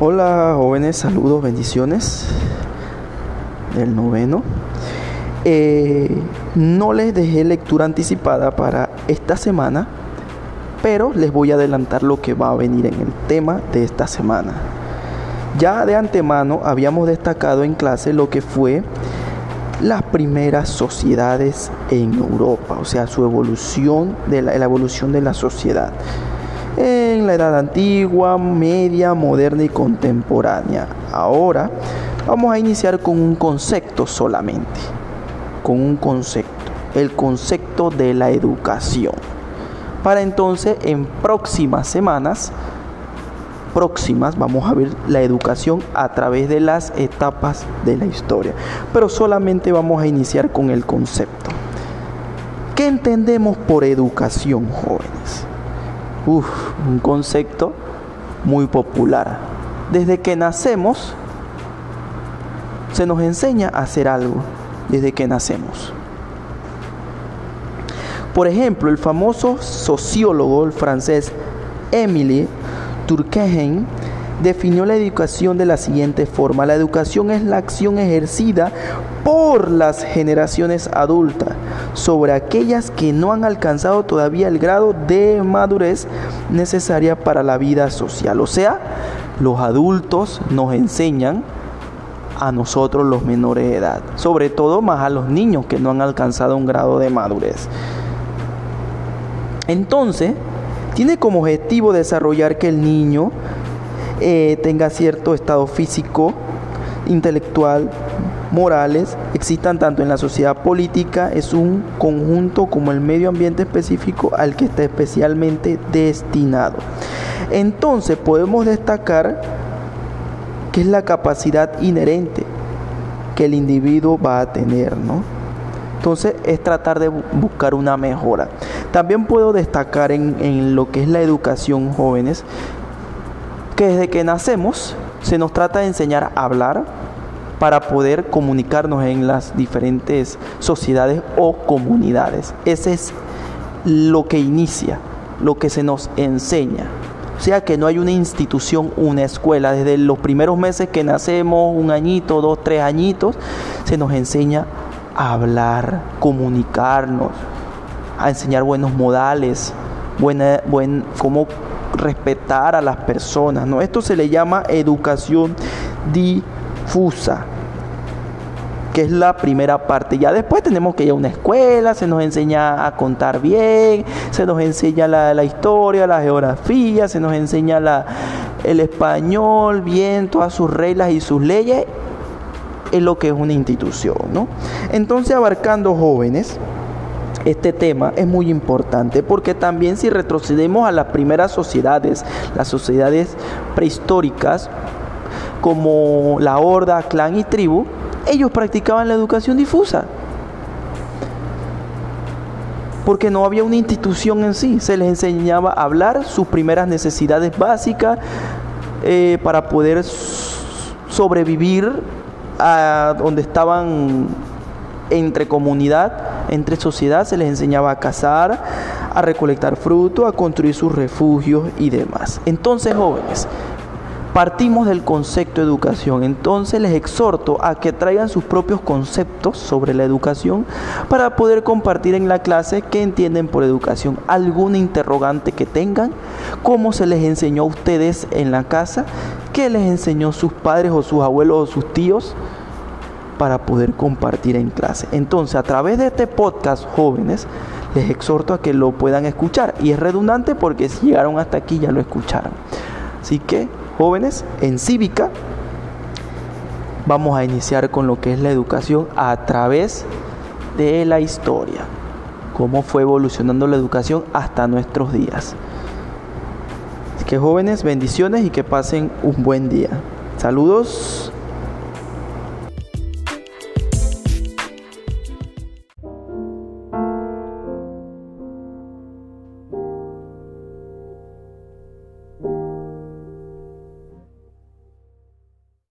Hola jóvenes, saludos, bendiciones del noveno. Eh, no les dejé lectura anticipada para esta semana, pero les voy a adelantar lo que va a venir en el tema de esta semana. Ya de antemano habíamos destacado en clase lo que fue las primeras sociedades en Europa, o sea, su evolución, de la, la evolución de la sociedad en la edad antigua, media, moderna y contemporánea. Ahora vamos a iniciar con un concepto solamente, con un concepto, el concepto de la educación. Para entonces en próximas semanas, próximas, vamos a ver la educación a través de las etapas de la historia. Pero solamente vamos a iniciar con el concepto. ¿Qué entendemos por educación, jóvenes? Uf, un concepto muy popular. Desde que nacemos, se nos enseña a hacer algo, desde que nacemos. Por ejemplo, el famoso sociólogo francés Émile Durkheim definió la educación de la siguiente forma. La educación es la acción ejercida por las generaciones adultas sobre aquellas que no han alcanzado todavía el grado de madurez necesaria para la vida social. O sea, los adultos nos enseñan a nosotros los menores de edad, sobre todo más a los niños que no han alcanzado un grado de madurez. Entonces, tiene como objetivo desarrollar que el niño eh, tenga cierto estado físico, intelectual, morales, existan tanto en la sociedad política, es un conjunto como el medio ambiente específico al que está especialmente destinado. Entonces podemos destacar que es la capacidad inherente que el individuo va a tener, ¿no? Entonces es tratar de buscar una mejora. También puedo destacar en, lo que es la educación jóvenes, que desde que nacemos se nos trata de enseñar a hablar para poder comunicarnos en las diferentes sociedades o comunidades. Ese es lo que inicia, lo que se nos enseña. O sea que no hay una institución, una escuela. Desde los primeros meses que nacemos, un añito, dos, tres añitos, se nos enseña a hablar, comunicarnos, a enseñar buenos modales, buena, buen, cómo respetar a las personas. ¿no? Esto se le llama educación difusa que es la primera parte. Ya después tenemos que ir a una escuela, se nos enseña a contar bien, se nos enseña la, historia, la geografía, se nos enseña el español bien, todas sus reglas y sus leyes, es lo que es una institución. ¿no? Entonces, abarcando jóvenes, este tema es muy importante porque también si retrocedemos a las primeras sociedades, las sociedades prehistóricas, como la horda, clan y tribu, ellos practicaban la educación difusa. Porque no había una institución en sí, se les enseñaba a hablar sus primeras necesidades básicas eh, para poder sobrevivir a donde estaban entre comunidad, entre sociedad, se les enseñaba a cazar, a recolectar fruto, a construir sus refugios y demás. Entonces, jóvenes, partimos del concepto de educación. Entonces les exhorto a que traigan sus propios conceptos sobre la educación para poder compartir en la clase qué entienden por educación, alguna interrogante que tengan, cómo se les enseñó a ustedes en la casa, qué les enseñó sus padres o sus abuelos o sus tíos para poder compartir en clase. Entonces, a través de este podcast, jóvenes, les exhorto a que lo puedan escuchar. Y es redundante porque si llegaron hasta aquí ya lo escucharon. Así que, jóvenes, en cívica vamos a iniciar con lo que es la educación a través de la historia. Cómo fue evolucionando la educación hasta nuestros días. Así que jóvenes, bendiciones y que pasen un buen día. Saludos.